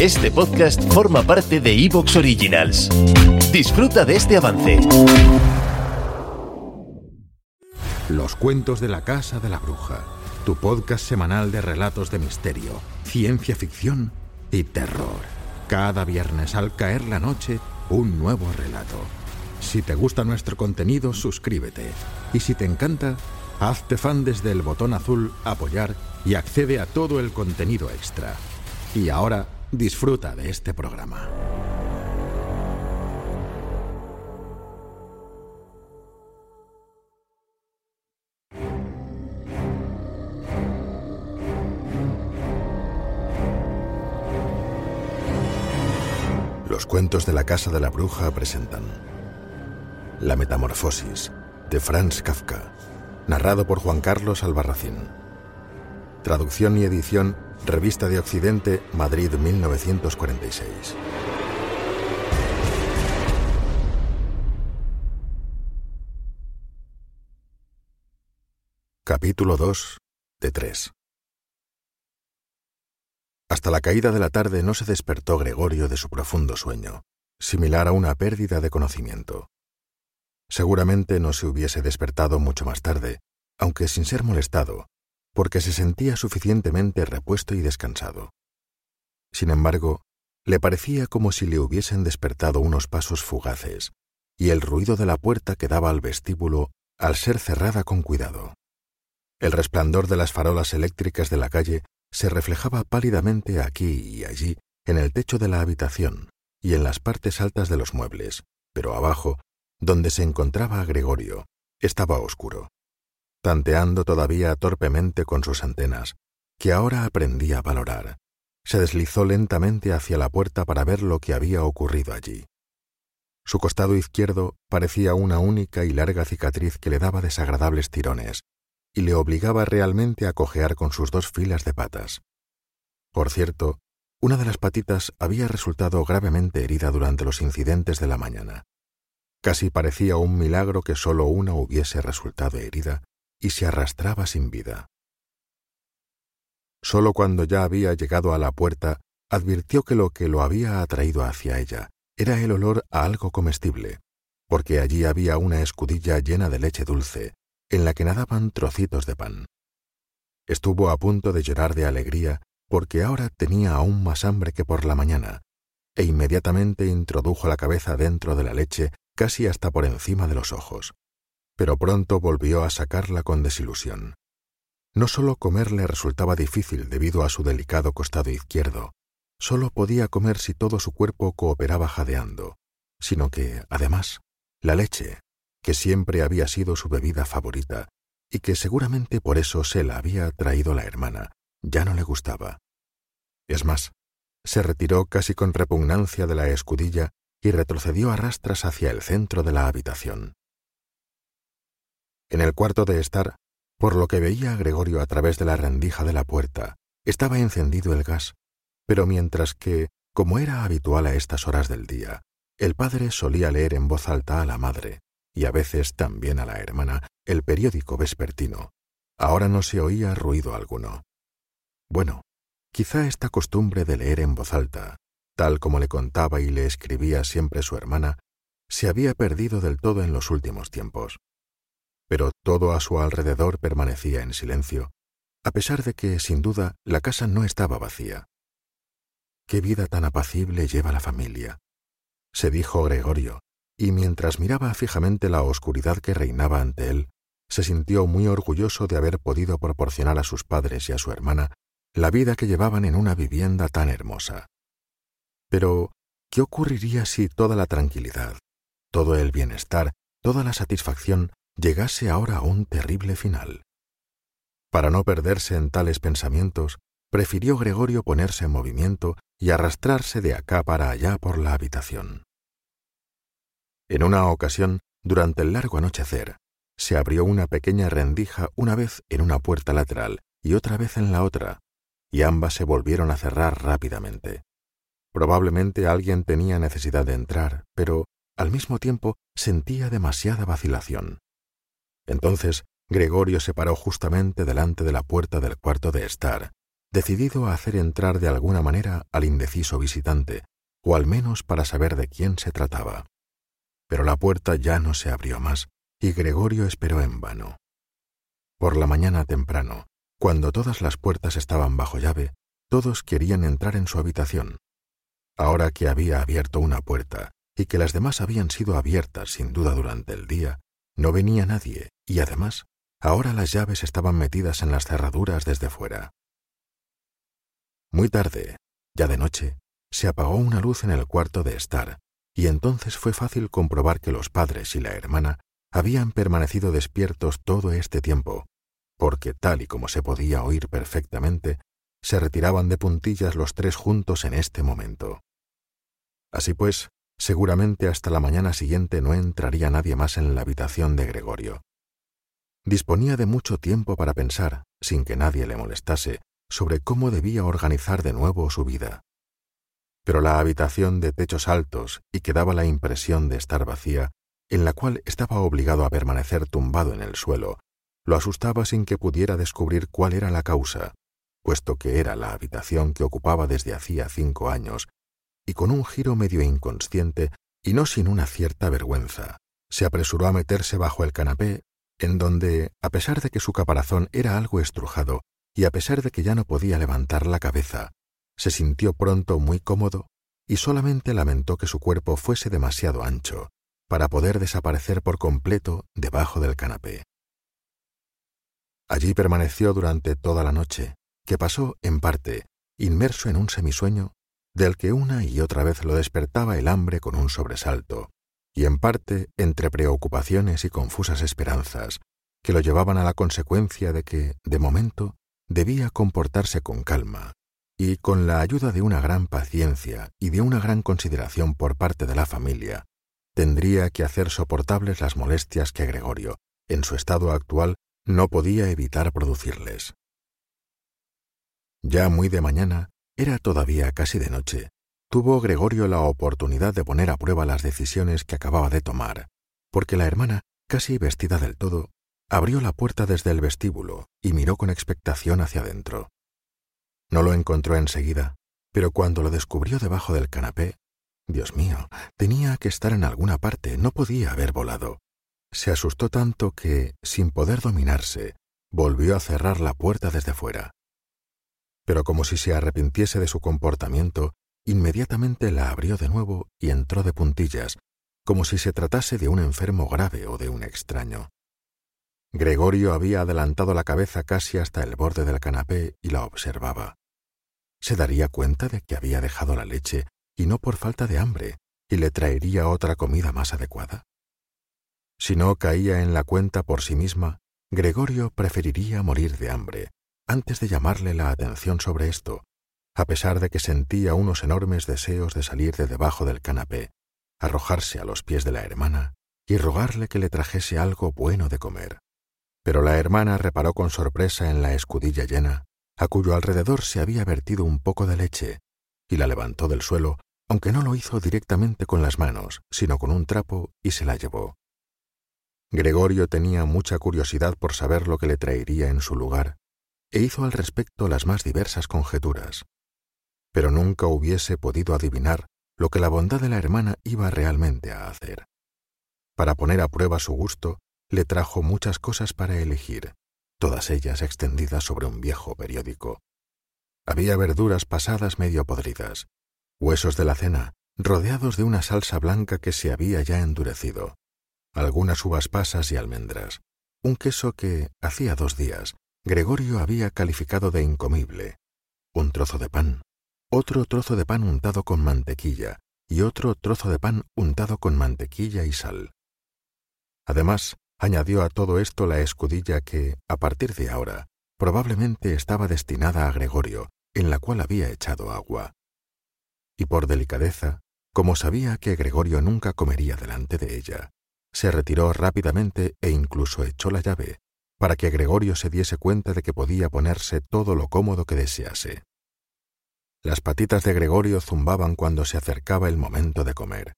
Este podcast forma parte de Evox Originals. Disfruta de este avance. Los cuentos de la Casa de la Bruja, tu podcast semanal de relatos de misterio, ciencia ficción y terror. Cada viernes al caer la noche, un nuevo relato. Si te gusta nuestro contenido, suscríbete. Y si te encanta, hazte fan desde el botón azul Apoyar y accede a todo el contenido extra. Y ahora, disfruta de este programa. Los cuentos de la Casa de la Bruja presentan La Metamorfosis de Franz Kafka, narrado por Juan Carlos Albarracín. Traducción y edición, Revista de Occidente, Madrid 1946. Capítulo 2 de 3 Hasta la caída de la tarde no se despertó Gregorio de su profundo sueño, similar a una pérdida de conocimiento. Seguramente no se hubiese despertado mucho más tarde, aunque sin ser molestado, porque se sentía suficientemente repuesto y descansado. Sin embargo, le parecía como si le hubiesen despertado unos pasos fugaces, y el ruido de la puerta que daba al vestíbulo al ser cerrada con cuidado. El resplandor de las farolas eléctricas de la calle se reflejaba pálidamente aquí y allí en el techo de la habitación y en las partes altas de los muebles, pero abajo, donde se encontraba Gregorio, estaba oscuro, tanteando todavía torpemente con sus antenas, que ahora aprendía a valorar. Se deslizó lentamente hacia la puerta para ver lo que había ocurrido allí. Su costado izquierdo parecía una única y larga cicatriz que le daba desagradables tirones, y le obligaba realmente a cojear con sus dos filas de patas. Por cierto, una de las patitas había resultado gravemente herida durante los incidentes de la mañana. Casi parecía un milagro que sólo una hubiese resultado herida y se arrastraba sin vida. Solo cuando ya había llegado a la puerta, advirtió que lo que lo había atraído hacia ella era el olor a algo comestible, porque allí había una escudilla llena de leche dulce, en la que nadaban trocitos de pan. Estuvo a punto de llorar de alegría porque ahora tenía aún más hambre que por la mañana, e inmediatamente introdujo la cabeza dentro de la leche casi hasta por encima de los ojos. Pero pronto volvió a sacarla con desilusión. No solo comer le resultaba difícil debido a su delicado costado izquierdo, solo podía comer si todo su cuerpo cooperaba jadeando, sino que, además, la leche, que siempre había sido su bebida favorita, y que seguramente por eso se la había traído la hermana, ya no le gustaba. Es más, se retiró casi con repugnancia de la escudilla y retrocedió a rastras hacia el centro de la habitación. En el cuarto de estar, por lo que veía a Gregorio a través de la rendija de la puerta, estaba encendido el gas, pero mientras que, como era habitual a estas horas del día, el padre solía leer en voz alta a la madre, y a veces también a la hermana, el periódico vespertino. Ahora no se oía ruido alguno. Bueno, quizá esta costumbre de leer en voz alta, tal como le contaba y le escribía siempre su hermana, se había perdido del todo en los últimos tiempos. Pero todo a su alrededor permanecía en silencio, a pesar de que, sin duda, la casa no estaba vacía. Qué vida tan apacible lleva la familia, se dijo Gregorio, y mientras miraba fijamente la oscuridad que reinaba ante él, se sintió muy orgulloso de haber podido proporcionar a sus padres y a su hermana la vida que llevaban en una vivienda tan hermosa. Pero, ¿qué ocurriría si toda la tranquilidad, todo el bienestar, toda la satisfacción llegase ahora a un terrible final? Para no perderse en tales pensamientos, prefirió Gregorio ponerse en movimiento y arrastrarse de acá para allá por la habitación. En una ocasión, durante el largo anochecer, se abrió una pequeña rendija una vez en una puerta lateral y otra vez en la otra, y ambas se volvieron a cerrar rápidamente. Probablemente alguien tenía necesidad de entrar, pero al mismo tiempo sentía demasiada vacilación. Entonces Gregorio se paró justamente delante de la puerta del cuarto de estar, decidido a hacer entrar de alguna manera al indeciso visitante, o al menos para saber de quién se trataba. Pero la puerta ya no se abrió más, y Gregorio esperó en vano. Por la mañana temprano, cuando todas las puertas estaban bajo llave, todos querían entrar en su habitación. Ahora que había abierto una puerta y que las demás habían sido abiertas sin duda durante el día, no venía nadie y además ahora las llaves estaban metidas en las cerraduras desde fuera. Muy tarde, ya de noche, se apagó una luz en el cuarto de estar y entonces fue fácil comprobar que los padres y la hermana habían permanecido despiertos todo este tiempo, porque tal y como se podía oír perfectamente, se retiraban de puntillas los tres juntos en este momento. Así pues, seguramente hasta la mañana siguiente no entraría nadie más en la habitación de Gregorio. Disponía de mucho tiempo para pensar, sin que nadie le molestase, sobre cómo debía organizar de nuevo su vida. Pero la habitación de techos altos y que daba la impresión de estar vacía, en la cual estaba obligado a permanecer tumbado en el suelo, lo asustaba sin que pudiera descubrir cuál era la causa, puesto que era la habitación que ocupaba desde hacía cinco años, y con un giro medio inconsciente y no sin una cierta vergüenza, se apresuró a meterse bajo el canapé, en donde, a pesar de que su caparazón era algo estrujado, y a pesar de que ya no podía levantar la cabeza, se sintió pronto muy cómodo y solamente lamentó que su cuerpo fuese demasiado ancho para poder desaparecer por completo debajo del canapé. Allí permaneció durante toda la noche, que pasó, en parte, inmerso en un semisueño, del que una y otra vez lo despertaba el hambre con un sobresalto, y en parte entre preocupaciones y confusas esperanzas, que lo llevaban a la consecuencia de que, de momento, debía comportarse con calma, y con la ayuda de una gran paciencia y de una gran consideración por parte de la familia, tendría que hacer soportables las molestias que Gregorio, en su estado actual, no podía evitar producirles. Ya muy de mañana, era todavía casi de noche, tuvo Gregorio la oportunidad de poner a prueba las decisiones que acababa de tomar, porque la hermana, casi vestida del todo, abrió la puerta desde el vestíbulo y miró con expectación hacia adentro. No lo encontró enseguida, pero cuando lo descubrió debajo del canapé, Dios mío, tenía que estar en alguna parte, no podía haber volado. Se asustó tanto que, sin poder dominarse, volvió a cerrar la puerta desde fuera. Pero como si se arrepintiese de su comportamiento, inmediatamente la abrió de nuevo y entró de puntillas, como si se tratase de un enfermo grave o de un extraño. Gregorio había adelantado la cabeza casi hasta el borde del canapé y la observaba. ¿Se daría cuenta de que había dejado la leche y no por falta de hambre y le traería otra comida más adecuada? Si no caía en la cuenta por sí misma, Gregorio preferiría morir de hambre antes de llamarle la atención sobre esto, a pesar de que sentía unos enormes deseos de salir de debajo del canapé, arrojarse a los pies de la hermana y rogarle que le trajese algo bueno de comer. Pero la hermana reparó con sorpresa en la escudilla llena, a cuyo alrededor se había vertido un poco de leche, y la levantó del suelo, aunque no lo hizo directamente con las manos, sino con un trapo, y se la llevó. Gregorio tenía mucha curiosidad por saber lo que le traería en su lugar, e hizo al respecto las más diversas conjeturas. Pero nunca hubiese podido adivinar lo que la bondad de la hermana iba realmente a hacer. Para poner a prueba su gusto, le trajo muchas cosas para elegir, todas ellas extendidas sobre un viejo periódico. Había verduras pasadas medio podridas, huesos de la cena, rodeados de una salsa blanca que se había ya endurecido, algunas uvas pasas y almendras, un queso que, hacía dos días, Gregorio había calificado de incomible, un trozo de pan, otro trozo de pan untado con mantequilla y otro trozo de pan untado con mantequilla y sal. Además, añadió a todo esto la escudilla que, a partir de ahora, probablemente estaba destinada a Gregorio en la cual había echado agua. Y por delicadeza, como sabía que Gregorio nunca comería delante de ella, se retiró rápidamente e incluso echó la llave, para que Gregorio se diese cuenta de que podía ponerse todo lo cómodo que desease. Las patitas de Gregorio zumbaban cuando se acercaba el momento de comer.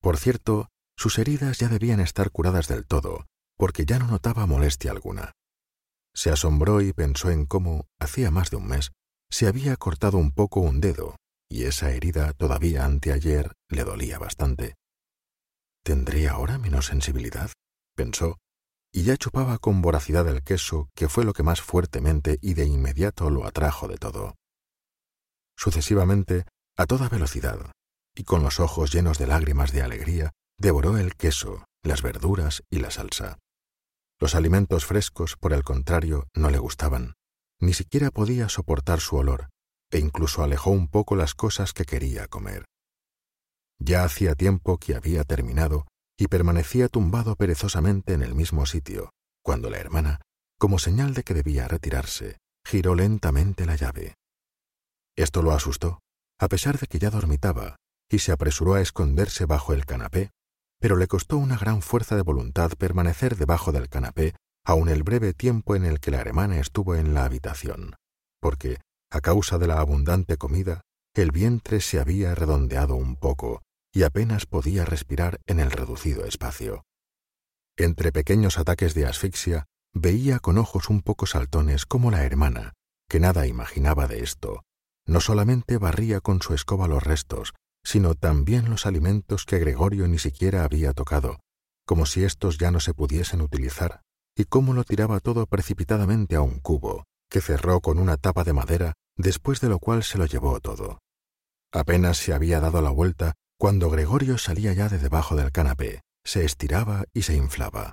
Por cierto, sus heridas ya debían estar curadas del todo, porque ya no notaba molestia alguna. Se asombró y pensó en cómo, hacía más de un mes, se había cortado un poco un dedo, y esa herida todavía anteayer le dolía bastante. ¿Tendría ahora menos sensibilidad? pensó, y ya chupaba con voracidad el queso, que fue lo que más fuertemente y de inmediato lo atrajo de todo. Sucesivamente, a toda velocidad, y con los ojos llenos de lágrimas de alegría, devoró el queso, las verduras y la salsa. Los alimentos frescos, por el contrario, no le gustaban. Ni siquiera podía soportar su olor, e incluso alejó un poco las cosas que quería comer. Ya hacía tiempo que había terminado y permanecía tumbado perezosamente en el mismo sitio, cuando la hermana, como señal de que debía retirarse, giró lentamente la llave. Esto lo asustó, a pesar de que ya dormitaba, y se apresuró a esconderse bajo el canapé, pero le costó una gran fuerza de voluntad permanecer debajo del canapé aun el breve tiempo en el que la hermana estuvo en la habitación, porque, a causa de la abundante comida, el vientre se había redondeado un poco y apenas podía respirar en el reducido espacio. Entre pequeños ataques de asfixia, veía con ojos un poco saltones como la hermana, que nada imaginaba de esto, no solamente barría con su escoba los restos, sino también los alimentos que Gregorio ni siquiera había tocado, como si éstos ya no se pudiesen utilizar, y cómo lo tiraba todo precipitadamente a un cubo, que cerró con una tapa de madera, después de lo cual se lo llevó todo. Apenas se había dado la vuelta cuando Gregorio salía ya de debajo del canapé, se estiraba y se inflaba.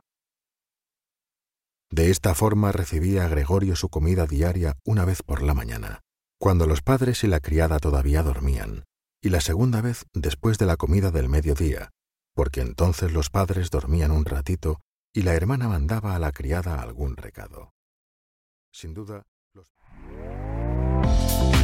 De esta forma recibía Gregorio su comida diaria una vez por la mañana, cuando los padres y la criada todavía dormían, y la segunda vez después de la comida del mediodía, porque entonces los padres dormían un ratito y la hermana mandaba a la criada algún recado. Sin duda,